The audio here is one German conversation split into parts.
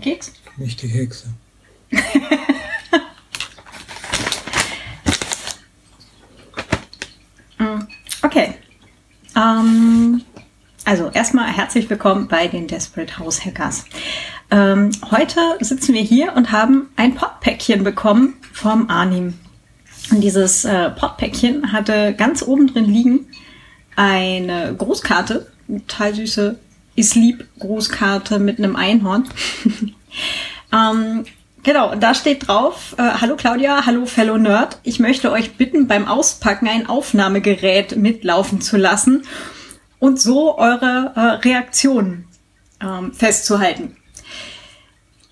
einen Keks? Nicht die Hexe. Mm, Okay. Ähm, also erstmal herzlich willkommen bei den Desperate House Hackers. Ähm, heute sitzen wir hier und haben ein Potpäckchen bekommen vom Arnim. Und dieses äh, Potpäckchen hatte ganz oben drin liegen eine Grußkarte, eine total süße Islieb Grußkarte mit einem Einhorn. ähm, genau, da steht drauf, äh, hallo Claudia, hallo Fellow Nerd, ich möchte euch bitten, beim Auspacken ein Aufnahmegerät mitlaufen zu lassen und so eure äh, Reaktionen ähm, festzuhalten.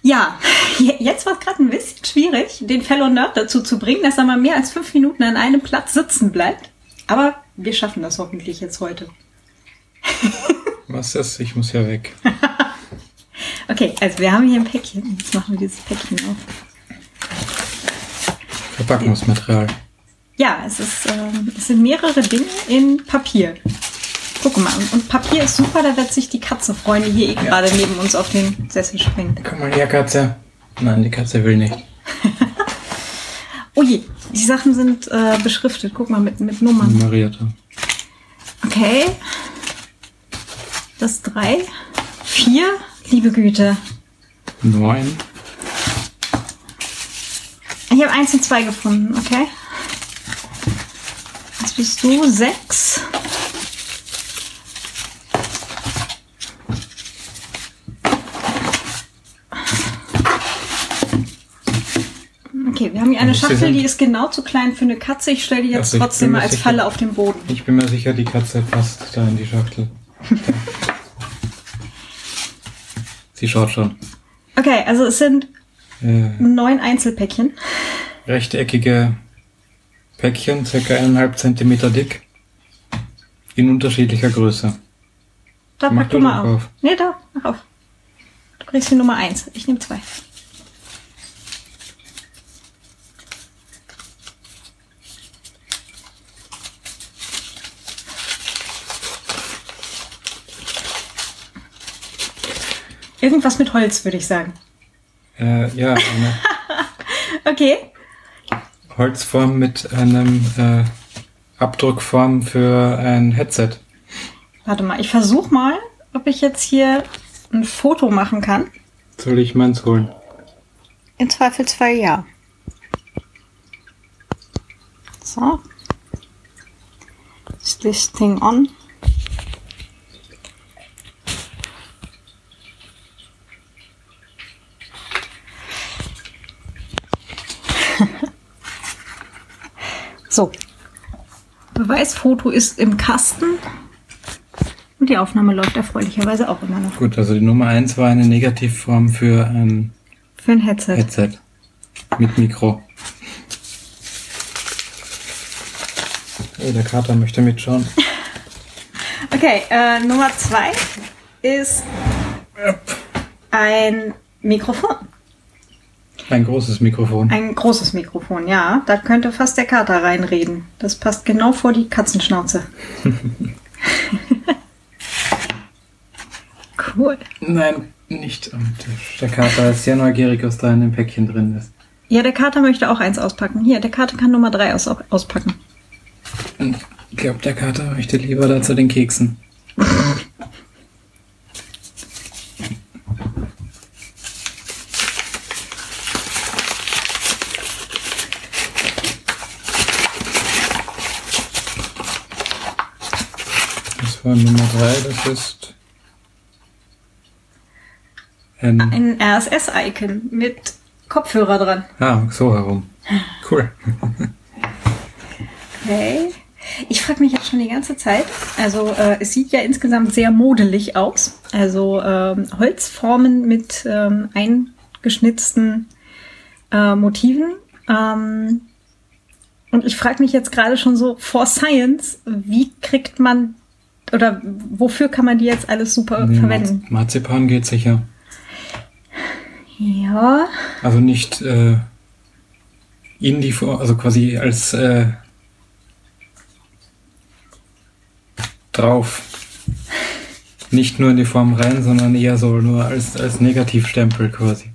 Ja, je- jetzt war es gerade ein bisschen schwierig, den Fellow Nerd dazu zu bringen, dass er mal mehr als fünf Minuten an einem Platz sitzen bleibt. Aber wir schaffen das hoffentlich jetzt heute. Was ist? Ich muss ja weg. Okay, also wir haben hier ein Päckchen. Jetzt machen wir dieses Päckchen auf. Verpackungsmaterial. Ja, es, ist, ähm, es sind mehrere Dinge in Papier. Guck mal, und, Papier ist super, da wird sich die Katze freuen, die hier eh gerade neben uns auf den Sessel springt. Komm mal her, Katze. Nein, die Katze will nicht. Oh je, die Sachen sind äh, beschriftet. Guck mal, mit, mit Nummern. Nummerierte. Okay. Das drei. Vier. Liebe Güte. Neun. Ich habe eins und zwei gefunden, okay? Jetzt bist du sechs. Okay, wir haben hier eine Schachtel, die ist genau zu klein für eine Katze. Ich stelle die jetzt Also trotzdem mal als sicher- Falle auf den Boden. Ich bin mir sicher, die Katze passt da in die Schachtel. Sie schaut schon. Okay, also es sind Äh, neun Einzelpäckchen. rechteckige Päckchen, circa eineinhalb Zentimeter dick. In unterschiedlicher Größe. Da Mach pack du mal auf. auf. Nee, da, mach auf. Du kriegst die Nummer eins. Ich nehme zwei. Irgendwas mit Holz, würde ich sagen. Äh, ja, eine Okay. Holzform mit einem äh, Abdruckform für ein Headset. Warte mal, ich versuche mal, ob ich jetzt hier ein Foto machen kann. Soll ich meins holen? Im Zweifelsfall ja. So. Is this thing on? So. Beweisfoto ist im Kasten. Und die Aufnahme läuft erfreulicherweise auch immer noch. Gut, also die Nummer eins war eine Negativform für ein Für ein Headset. Headset mit Mikro. Oh, der Kater möchte mitschauen. Okay, äh, Nummer zwei ist ein Mikrofon. Ein großes Mikrofon. Ein großes Mikrofon, ja. Da könnte fast der Kater reinreden. Das passt genau vor die Katzenschnauze. cool. Nein, nicht am Tisch. Der Kater ist sehr neugierig, was da in dem Päckchen drin ist. Ja, der Kater möchte auch eins auspacken. Hier, der Kater kann Nummer drei aus, auspacken. Ich glaube, der Kater möchte lieber da zu den Keksen. War Nummer drei, das ist ein, Ein RSS-Icon mit Kopfhörer dran. ah, so herum. Cool. Okay. Ich frage mich jetzt schon die ganze Zeit. Also äh, es sieht ja insgesamt sehr modelig aus. Also ähm, Holzformen mit ähm, eingeschnitzten äh, Motiven. Ähm, und ich frage mich jetzt gerade schon so for Science, wie kriegt man oder wofür kann man die jetzt alles super Nee, verwenden? Marz- Marzipan geht sicher. Ja. Also nicht äh, in die Form, also quasi als äh, drauf. nicht nur in die Form rein, sondern eher so nur als, als Negativstempel quasi.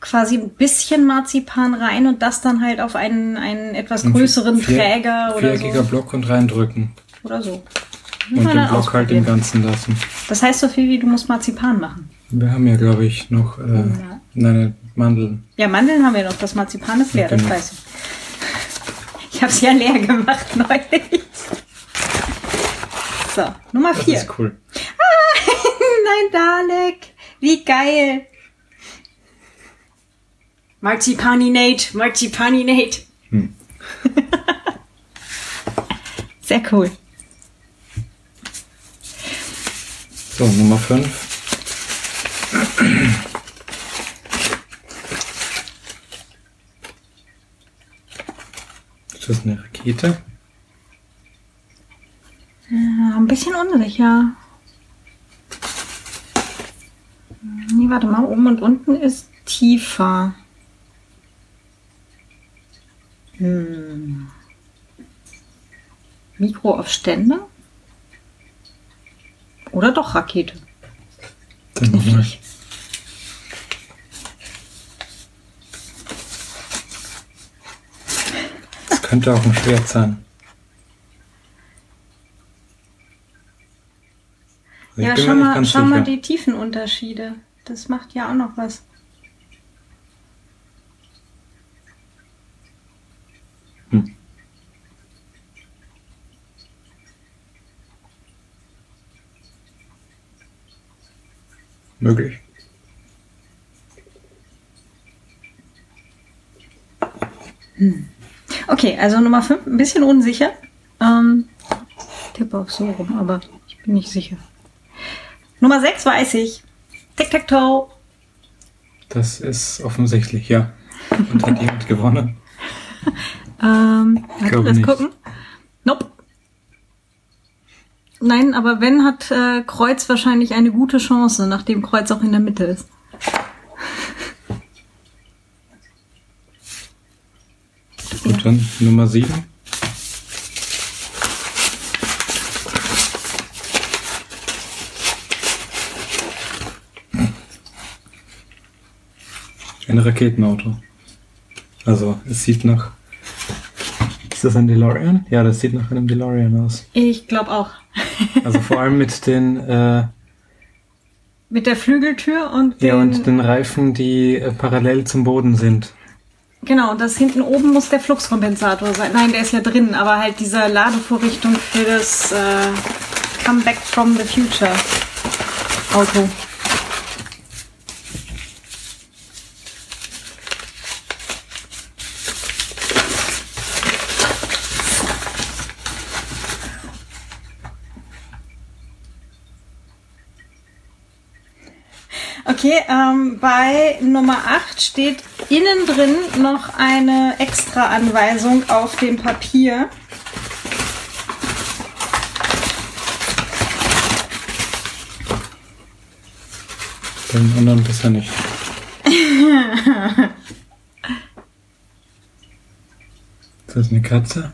Quasi ein bisschen Marzipan rein und das dann halt auf einen, einen etwas größeren Träger oder Viereckiger so. Block und reindrücken. Oder so. Müssen Und den dann Block halt im. Ganzen lassen. Das heißt so viel wie du musst Marzipan machen. Wir haben ja, glaube ich, noch äh, Ja. nein, Mandeln. Ja, Mandeln haben wir noch. Das Marzipan ist leer, das Genau. weiß ich. Ich habe es ja leer gemacht neulich. So, Nummer Das vier. ist cool. Nein, Dalek. Wie geil. Marzipaninate, Marzipaninate. Hm. Sehr cool. So, Nummer 5. Ist das eine Rakete? Ja, ein bisschen unsicher. Nee, warte mal, oben und unten ist tiefer. Hm. Mikro auf Ständer? Oder doch Rakete? Knifflig. Das könnte auch ein Schwert sein. Also Ja, schau mal, schau mal die Tiefenunterschiede. Das macht ja auch noch was. Möglich. Okay, also Nummer 5, ein bisschen unsicher. Ähm, tippe auf so rum, aber ich bin nicht sicher. Nummer 6 weiß ich. Tic-Tac-Toe. Das ist offensichtlich, ja. Und hat jemand gewonnen? Ähm, warte, glaube lass nicht. gucken. Nope. Nein, aber wenn, hat äh, Kreuz wahrscheinlich eine gute Chance, nachdem Kreuz auch in der Mitte ist. Gut, dann Nummer 7. Ein Raketenauto. Also, es sieht nach. Ist das ein DeLorean? Ja, das sieht nach einem DeLorean aus. Ich glaube auch. Also vor allem mit den, äh, Mit der Flügeltür und den, ja, und den Reifen, die äh, parallel zum Boden sind. Genau, das hinten oben muss der Fluxkompensator sein. Nein, der ist ja drin, aber halt diese Ladevorrichtung für das äh, Come Back from the Future Auto. Okay, ähm, bei Nummer 8 steht innen drin noch eine extra Anweisung auf dem Papier. Beim anderen besser nicht. ist das eine Katze?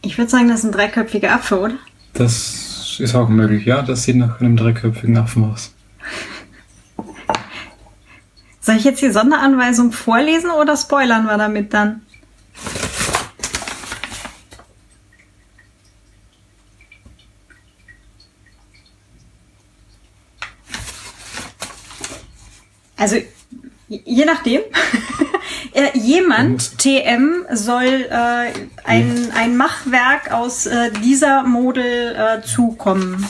Ich würde sagen, das ist ein dreiköpfiger Affe, oder? Das ist auch möglich, ja. Das sieht nach einem dreiköpfigen Affen aus. Soll ich jetzt die Sonderanweisung vorlesen oder spoilern wir damit dann? Also, je nachdem. Äh, Jemand, TM, soll äh, ein, ein Machwerk aus äh, dieser Model äh, zukommen.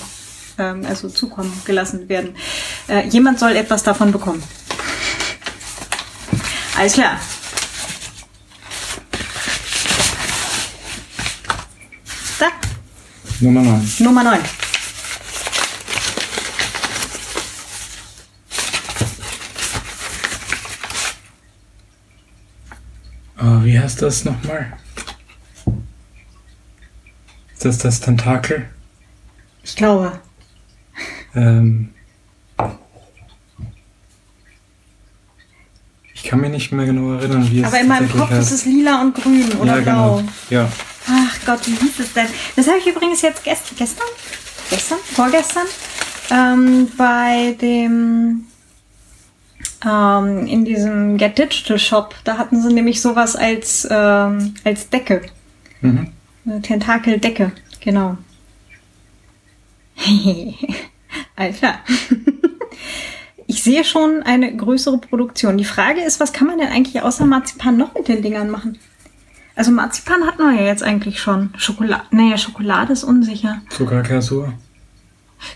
Ähm, also zukommen gelassen werden. Äh, jemand soll etwas davon bekommen. Alles klar. Da, Nummer 9. Nummer 9. Oh, wie heißt das nochmal? Ist das das Tentakel? Ich glaube. Ähm, kann mich nicht mehr genau erinnern, wie es Aber in meinem Kopf heißt. ist es lila und grün oder ja, blau. genau. Ja, Ach Gott, wie hieß es denn? Das habe ich übrigens jetzt gest gestern? gestern, vorgestern, ähm, bei dem ähm, in diesem Get Digital Shop, da hatten sie nämlich sowas als, ähm, als Decke. Mhm. Eine Tentakeldecke, genau. Alter. Ich sehe schon eine größere Produktion. Die Frage ist, was kann man denn eigentlich außer Marzipan noch mit den Dingern machen? Also Marzipan hatten wir ja jetzt eigentlich schon. Schokolade, naja, Schokolade ist unsicher. Zuckerglasur.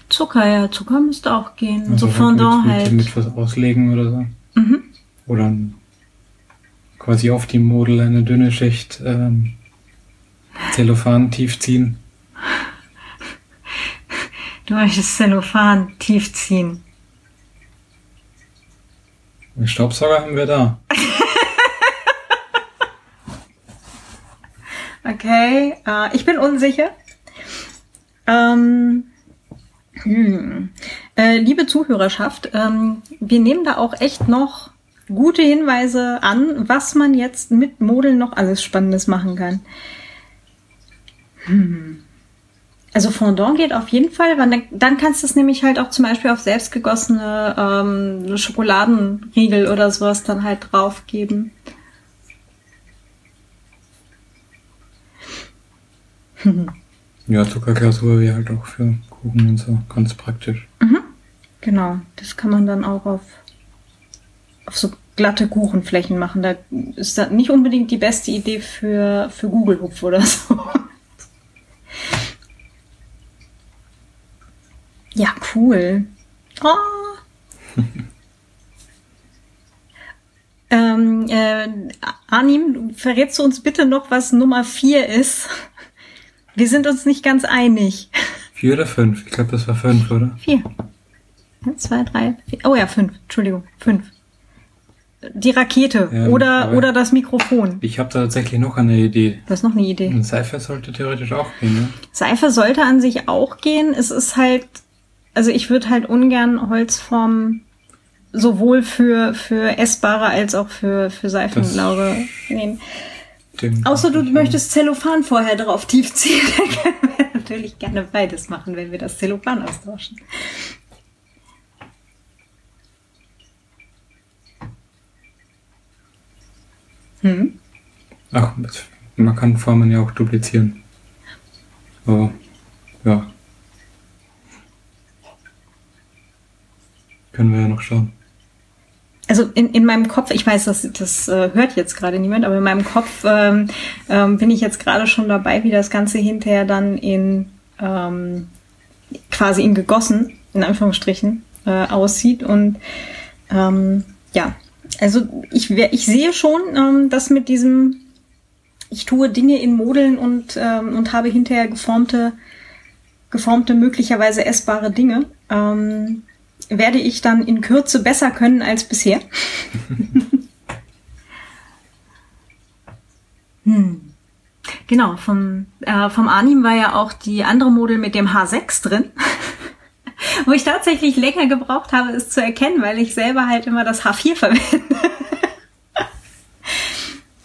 Zucker, ja, Zucker müsste auch gehen. Also so Fondant mit, halt. Mit, mit was auslegen oder so. Mhm. Oder quasi auf die Model eine dünne Schicht ähm, Zellophan tief ziehen. Du möchtest Zellophan tief Den Staubsauger haben wir da. Okay, äh, ich bin unsicher. Ähm, hm. äh, liebe Zuhörerschaft, ähm, wir nehmen da auch echt noch gute Hinweise an, was man jetzt mit Modeln noch alles Spannendes machen kann. Hm. Also Fondant geht auf jeden Fall, weil dann, kannst du es nämlich halt auch zum Beispiel auf selbstgegossene ähm, Schokoladenriegel oder sowas dann halt draufgeben. Ja, Zuckerglasur wäre halt auch für Kuchen und so ganz praktisch. Genau, das kann man dann auch auf, auf so glatte Kuchenflächen machen. Da ist das nicht unbedingt die beste Idee für, für Google-Hupf oder so. Ja, cool. Oh. ähm, äh, Arnim, verrätst du uns bitte noch, was Nummer 4 ist? Wir sind uns nicht ganz einig. Vier oder fünf? Ich glaube, das war fünf, oder? Vier. Eins, zwei, drei, vier. Oh ja, fünf. Entschuldigung, fünf. Die Rakete Ja, oder, oder das Mikrofon. Ich habe da tatsächlich noch eine Idee. Du hast noch eine Idee. Ein Seife sollte theoretisch auch gehen, ne? Seife sollte an sich auch gehen. Es ist halt, also ich würde halt ungern Holzform sowohl für, für essbare als auch für, für Seifenlaube nehmen. Außer du möchtest Zellophan vorher drauf tiefziehen, dann können wir natürlich gerne beides machen, wenn wir das Zellophan austauschen. Hm? Ach, man kann Formen ja auch duplizieren. Aber, ja. Können wir ja noch schauen. Also in, in meinem Kopf, ich weiß, das, das äh, hört jetzt gerade niemand, aber in meinem Kopf ähm, ähm, bin ich jetzt gerade schon dabei, wie das Ganze hinterher dann in ähm, quasi in gegossen, in Anführungsstrichen, äh, aussieht. Und ähm, ja, also ich, ich sehe schon, ähm, dass mit diesem, ich tue Dinge in Modeln und, ähm, und habe hinterher geformte, geformte, möglicherweise essbare Dinge. Ähm, werde ich dann in Kürze besser können als bisher. hm. Genau, vom, äh, vom Arnim war ja auch die andere Model mit dem H6 drin. Wo ich tatsächlich länger gebraucht habe, es zu erkennen, weil ich selber halt immer das H4 verwende.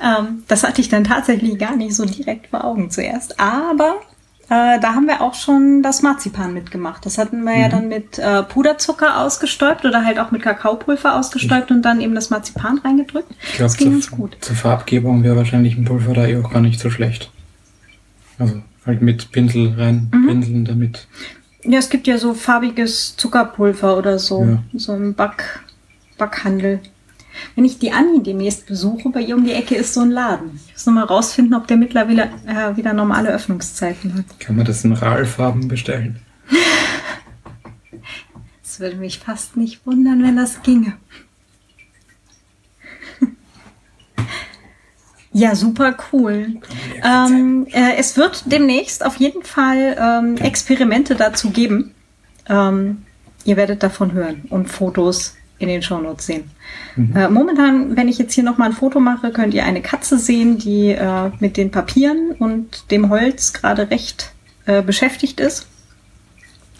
ähm, das hatte ich dann tatsächlich gar nicht so direkt vor Augen zuerst. Aber äh, da haben wir auch schon das Marzipan mitgemacht. Das hatten wir ja dann mit äh, Puderzucker ausgestäubt oder halt auch mit Kakaopulver ausgestäubt und dann eben das Marzipan reingedrückt. Ich glaube, das ging ganz zur, gut. zur Farbgebung wäre wahrscheinlich ein Pulver da eh auch gar nicht so schlecht. Also halt mit Pinsel rein, Mhm. pinseln damit. Ja, es gibt ja so farbiges Zuckerpulver oder so, Ja. so im Back, Backhandel. Wenn ich die Anni demnächst besuche, bei ihr um die Ecke ist so ein Laden. Ich muss noch mal rausfinden, ob der mittlerweile äh, wieder normale Öffnungszeiten hat. Kann man das in RAL-Farben bestellen? Es würde mich fast nicht wundern, wenn das ginge. Ja, super cool. Ähm, äh, es wird demnächst auf jeden Fall ähm, Experimente dazu geben. Ähm, ihr werdet davon hören und Fotos in den Shownotes sehen. Äh, momentan, wenn ich jetzt hier nochmal ein Foto mache, könnt ihr eine Katze sehen, die äh, mit den Papieren und dem Holz gerade recht äh, beschäftigt ist.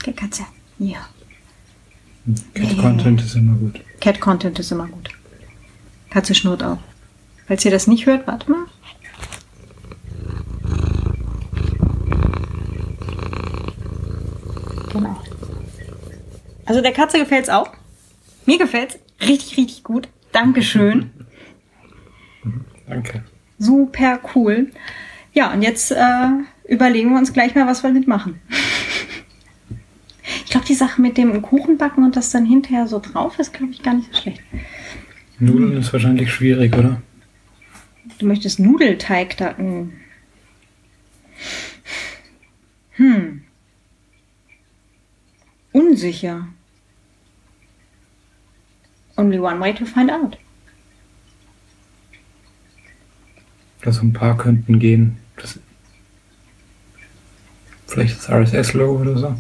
Okay, Katze. Ja. Cat Content ist immer gut. Cat Content ist immer gut. Katze schnurrt auch. Falls ihr das nicht hört, warte mal. Genau. Also der Katze gefällt's auch. Mir gefällt's richtig, richtig gut. Dankeschön. Danke. Super cool. Ja, und jetzt äh, überlegen wir uns gleich mal, was wir mitmachen. Ich glaube, die Sache mit dem Kuchenbacken und das dann hinterher so drauf ist, glaube ich, gar nicht so schlecht. Nudeln ist wahrscheinlich schwierig, oder? Du möchtest Nudelteig dacken. Hm. Unsicher. Only one way to find out. Also ein paar könnten gehen. Das Vielleicht das RSS-Logo oder so.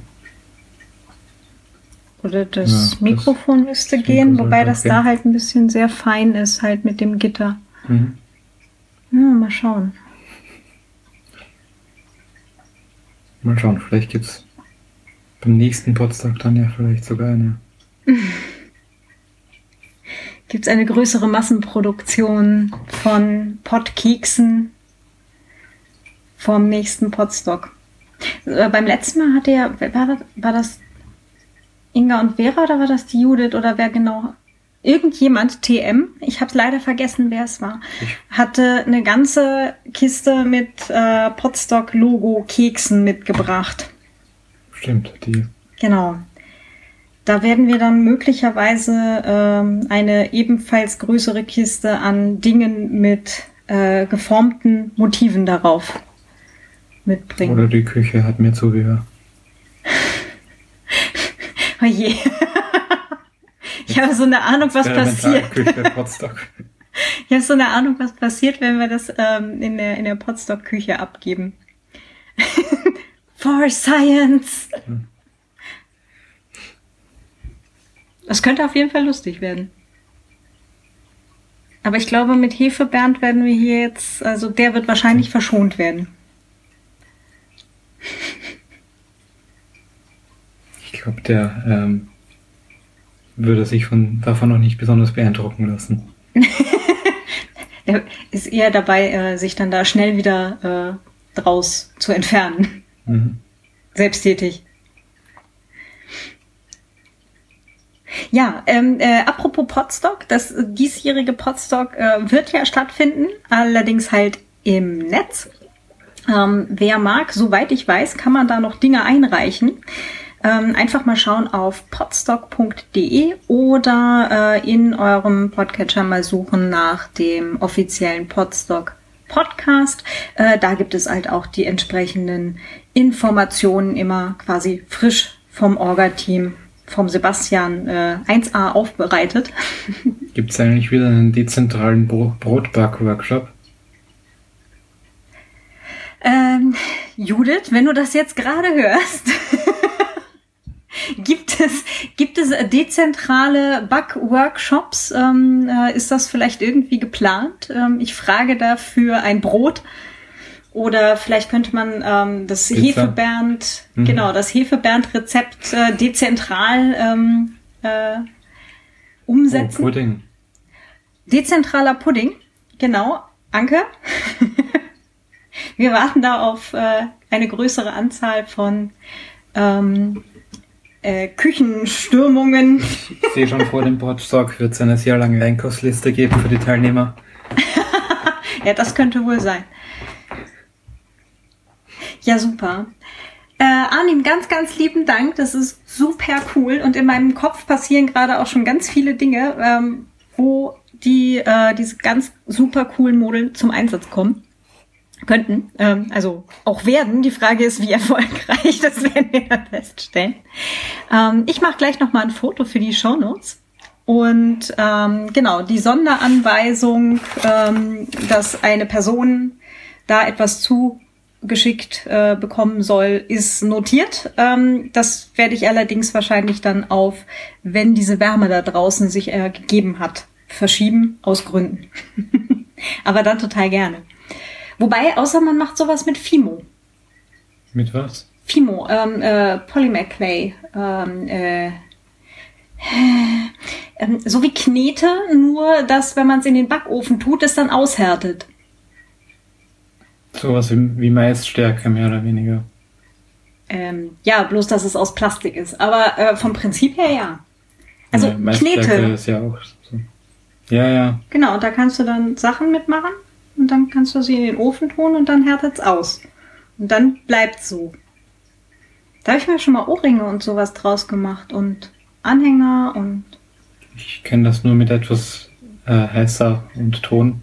Oder das Ja, das- Mikrofon müsste das gehen, Mikro wobei das gehen. da halt ein bisschen sehr fein ist, halt mit dem Gitter. Mhm. Ja, mal schauen. Mal schauen, vielleicht gibt's beim nächsten Podstock dann ja vielleicht sogar eine. Gibt es eine größere Massenproduktion von Pottkeksen vom nächsten Potstock? Äh, beim letzten Mal hatte ja, war das, war das Inga und Vera oder war das die Judith oder wer genau? Irgendjemand, TM, ich habe leider vergessen, wer es war, hatte eine ganze Kiste mit äh, Potstock-Logo-Keksen mitgebracht. Stimmt, die. Genau. Da werden wir dann möglicherweise ähm, eine ebenfalls größere Kiste an Dingen mit äh, geformten Motiven darauf mitbringen. Oder die Küche hat mehr Zubehör. Oh je. ich habe so eine Ahnung, was passiert. Küche. Ich habe so eine Ahnung, was passiert, wenn wir das ähm, in der, in der Potstock-Küche abgeben. For Science! Das könnte auf jeden Fall lustig werden. Aber ich glaube, mit Hefebernd werden wir hier jetzt, also der wird wahrscheinlich verschont werden. Ich glaube, der ähm, würde sich von, davon noch nicht besonders beeindrucken lassen. Der ist eher dabei, äh, sich dann da schnell wieder äh, draus zu entfernen. Mhm. Selbsttätig. Ja, ähm, äh, apropos Podstock, das äh, diesjährige Podstock äh, wird ja stattfinden, allerdings halt im Netz. Ähm, wer mag, soweit ich weiß, kann man da noch Dinge einreichen. Ähm, einfach mal schauen auf podstock.de oder äh, in eurem Podcatcher mal suchen nach dem offiziellen Podstock Podcast. Äh, da gibt es halt auch die entsprechenden Informationen immer quasi frisch vom Orga-Team, vom Sebastian äh, 1a aufbereitet. Gibt es eigentlich wieder einen dezentralen Bro Brotback-Workshop? Ähm, Judith, wenn du das jetzt gerade hörst, gibt es, gibt es dezentrale Back-Workshops? Ähm, äh, ist das vielleicht irgendwie geplant? Ähm, ich frage dafür ein Brot. Oder vielleicht könnte man ähm, das Pizza. Hefebernd, Mhm. genau, das Hefebernd-Rezept äh, dezentral ähm, äh, Oh, umsetzen. Pudding. Dezentraler Pudding, genau. Anke. Wir warten da auf äh, eine größere Anzahl von ähm, äh, Küchenstürmungen. Ich sehe schon vor dem Podstock wird es eine sehr lange Einkaufsliste geben für die Teilnehmer. Ja, das könnte wohl sein. Ja, super. Äh, Arnim, ganz, ganz lieben Dank. Das ist super cool. Und in meinem Kopf passieren gerade auch schon ganz viele Dinge, ähm, wo die äh, diese ganz super coolen Modeln zum Einsatz kommen könnten. Ähm, also auch werden. Die Frage ist, wie erfolgreich. Das werden wir dann feststellen. Ähm, ich mache gleich noch mal ein Foto für die Shownotes. Und ähm, genau, die Sonderanweisung, ähm, dass eine Person da etwas zugeschickt äh, bekommen soll, ist notiert. Ähm, das werde ich allerdings wahrscheinlich dann auf, wenn diese Wärme da draußen sich äh, gegeben hat, verschieben, aus Gründen. Aber dann total gerne. Wobei, außer man macht sowas mit Fimo. Mit was? Fimo, ähm, äh, Polymer Clay, ähm, äh, ähm, so wie Knete, nur dass, wenn man es in den Backofen tut, es dann aushärtet. Sowas wie, wie Maisstärke, mehr oder weniger. Ähm, ja, bloß, dass es aus Plastik ist. Aber äh, vom Prinzip her ja. Also Ja, Knete. ist ja auch so. Ja, ja. Genau, und da kannst du dann Sachen mitmachen und dann kannst du sie in den Ofen tun und dann härtet's aus. Und dann bleibt's so. Da habe ich mir schon mal Ohrringe und sowas draus gemacht und Anhänger und Ich kenne das nur mit etwas äh, heißer und Ton.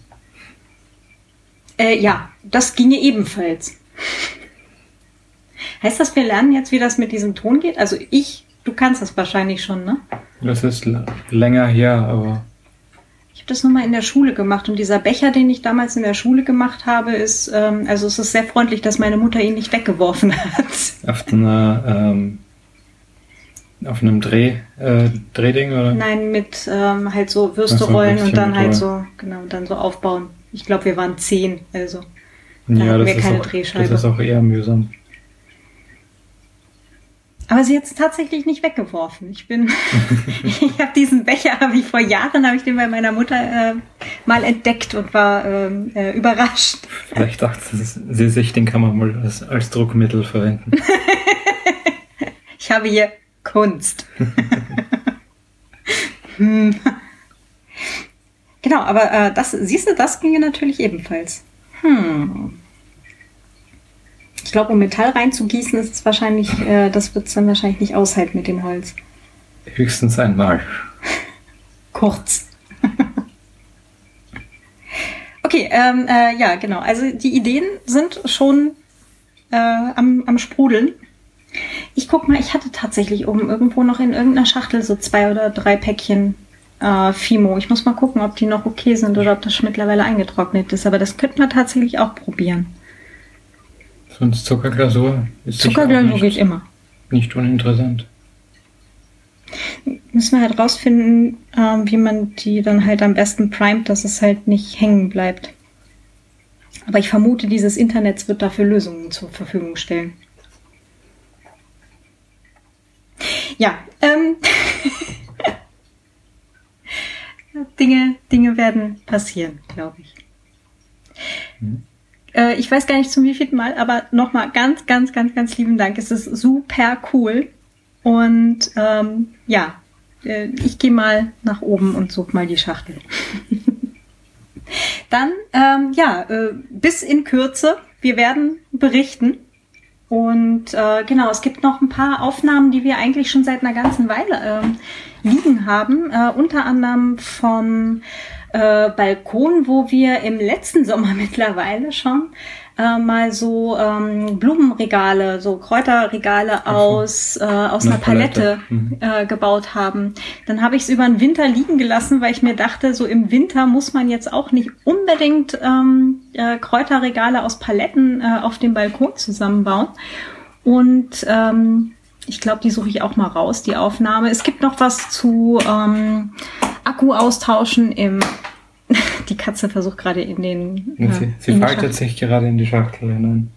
Äh, ja, das ginge ebenfalls. Heißt das, wir lernen jetzt, wie das mit diesem Ton geht? Also ich, du kannst das wahrscheinlich schon, ne? Das ist länger her, aber Ich habe das nur mal in der Schule gemacht und dieser Becher, den ich damals in der Schule gemacht habe, ist, ähm, also es ist sehr freundlich, dass meine Mutter ihn nicht weggeworfen hat. auf einer ähm, auf einem Dreh, äh, Drehding oder? Nein, mit ähm, halt so Würste so, rollen und dann halt so, genau, und dann so aufbauen. Ich glaube, wir waren zehn, also. Da ja, hatten das wir ist, keine auch, Drehscheibe. das ist auch eher mühsam. Aber sie hat es tatsächlich nicht weggeworfen. Ich bin, ich habe diesen Becher, habe ich vor Jahren, habe ich den bei meiner Mutter äh, mal entdeckt und war ähm, äh, überrascht. Vielleicht dachte sie sich, den kann man mal als, als Druckmittel verwenden. Ich habe hier Kunst. Hm. Genau, aber äh, das, siehst du, das ginge natürlich ebenfalls. Hm. Ich glaube, um Metall reinzugießen, ist es wahrscheinlich, äh, das wird es dann wahrscheinlich nicht aushalten mit dem Holz. Höchstens einmal. Kurz. okay, ähm, äh, ja, genau. Also die Ideen sind schon äh, am, am Sprudeln. Ich guck mal, ich hatte tatsächlich oben irgendwo noch in irgendeiner Schachtel so zwei oder drei Päckchen äh, Fimo. Ich muss mal gucken, ob die noch okay sind oder ob das schon mittlerweile eingetrocknet ist. Aber das könnten wir tatsächlich auch probieren. Sonst Zuckerglasur ist Zuckerglasur geht nicht, immer. nicht uninteressant. Müssen wir halt rausfinden, ähm, wie man die dann halt am besten primet, dass es halt nicht hängen bleibt. Aber ich vermute, dieses Internet wird dafür Lösungen zur Verfügung stellen. Ja, ähm, Dinge, Dinge werden passieren, glaube ich. Mhm. Äh, ich weiß gar nicht zum wievielten Mal, aber nochmal ganz, ganz, ganz, ganz lieben Dank. Es ist super cool. Und ähm, ja, äh, ich gehe mal nach oben und suche mal die Schachtel. Dann, ähm, ja, äh, bis in Kürze. Wir werden berichten. Und äh, genau, es gibt noch ein paar Aufnahmen, die wir eigentlich schon seit einer ganzen Weile ähm, liegen haben. Äh, unter anderem vom äh, Balkon, wo wir im letzten Sommer mittlerweile schon äh, mal so ähm, Blumenregale, so Kräuterregale aus, äh, aus Eine einer Palette, Palette. Mhm. äh, gebaut haben. Dann habe ich es über den Winter liegen gelassen, weil ich mir dachte, so im Winter muss man jetzt auch nicht unbedingt ähm, äh, Kräuterregale aus Paletten äh, auf dem Balkon zusammenbauen. Und ähm, ich glaube, die suche ich auch mal raus, die Aufnahme. Es gibt noch was zu ähm, Akku austauschen im. die Katze versucht gerade in den. Äh, sie sie faltet sich gerade in die Schachtel hinein.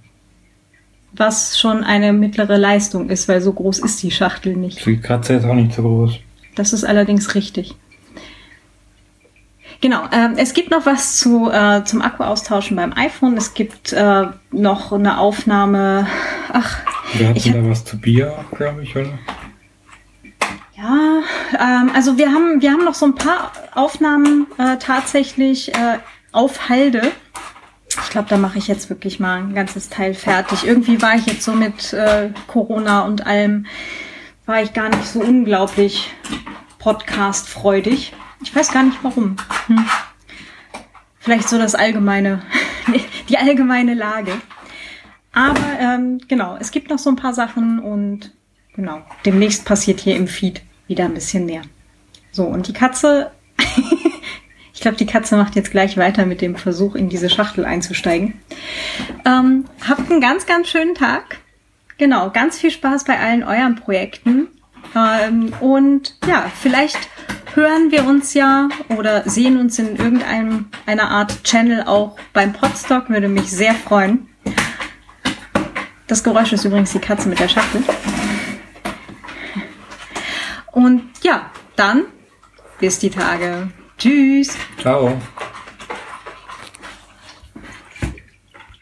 was schon eine mittlere Leistung ist, weil so groß ist die Schachtel nicht. Die Katze ist auch nicht so groß. Das ist allerdings richtig. Genau, ähm, es gibt noch was zu, äh, zum Akkuaustauschen beim iPhone. Es gibt äh, noch eine Aufnahme. Ach, Wir hatten Ich hab- da was zu Bier, glaube ich, oder? ja, ähm, also wir haben, wir haben noch so ein paar Aufnahmen äh, tatsächlich äh, auf Halde. Ich glaube, da mache ich jetzt wirklich mal ein ganzes Teil fertig. Irgendwie war ich jetzt so mit äh, Corona und allem, war ich gar nicht so unglaublich podcast-freudig. Ich weiß gar nicht warum. Hm. Vielleicht so das allgemeine, die allgemeine Lage. Aber ähm, genau, es gibt noch so ein paar Sachen und genau, demnächst passiert hier im Feed wieder ein bisschen mehr. So, und die Katze, ich glaube, die Katze macht jetzt gleich weiter mit dem Versuch, in diese Schachtel einzusteigen. Ähm, habt einen ganz, ganz schönen Tag. Genau, ganz viel Spaß bei allen euren Projekten. Ähm, und ja, vielleicht hören wir uns ja oder sehen uns in irgendeinem einer Art Channel auch beim Podstock. Würde mich sehr freuen. Das Geräusch ist übrigens die Katze mit der Schachtel. Und ja, dann bis die Tage. Tschüss. Ciao.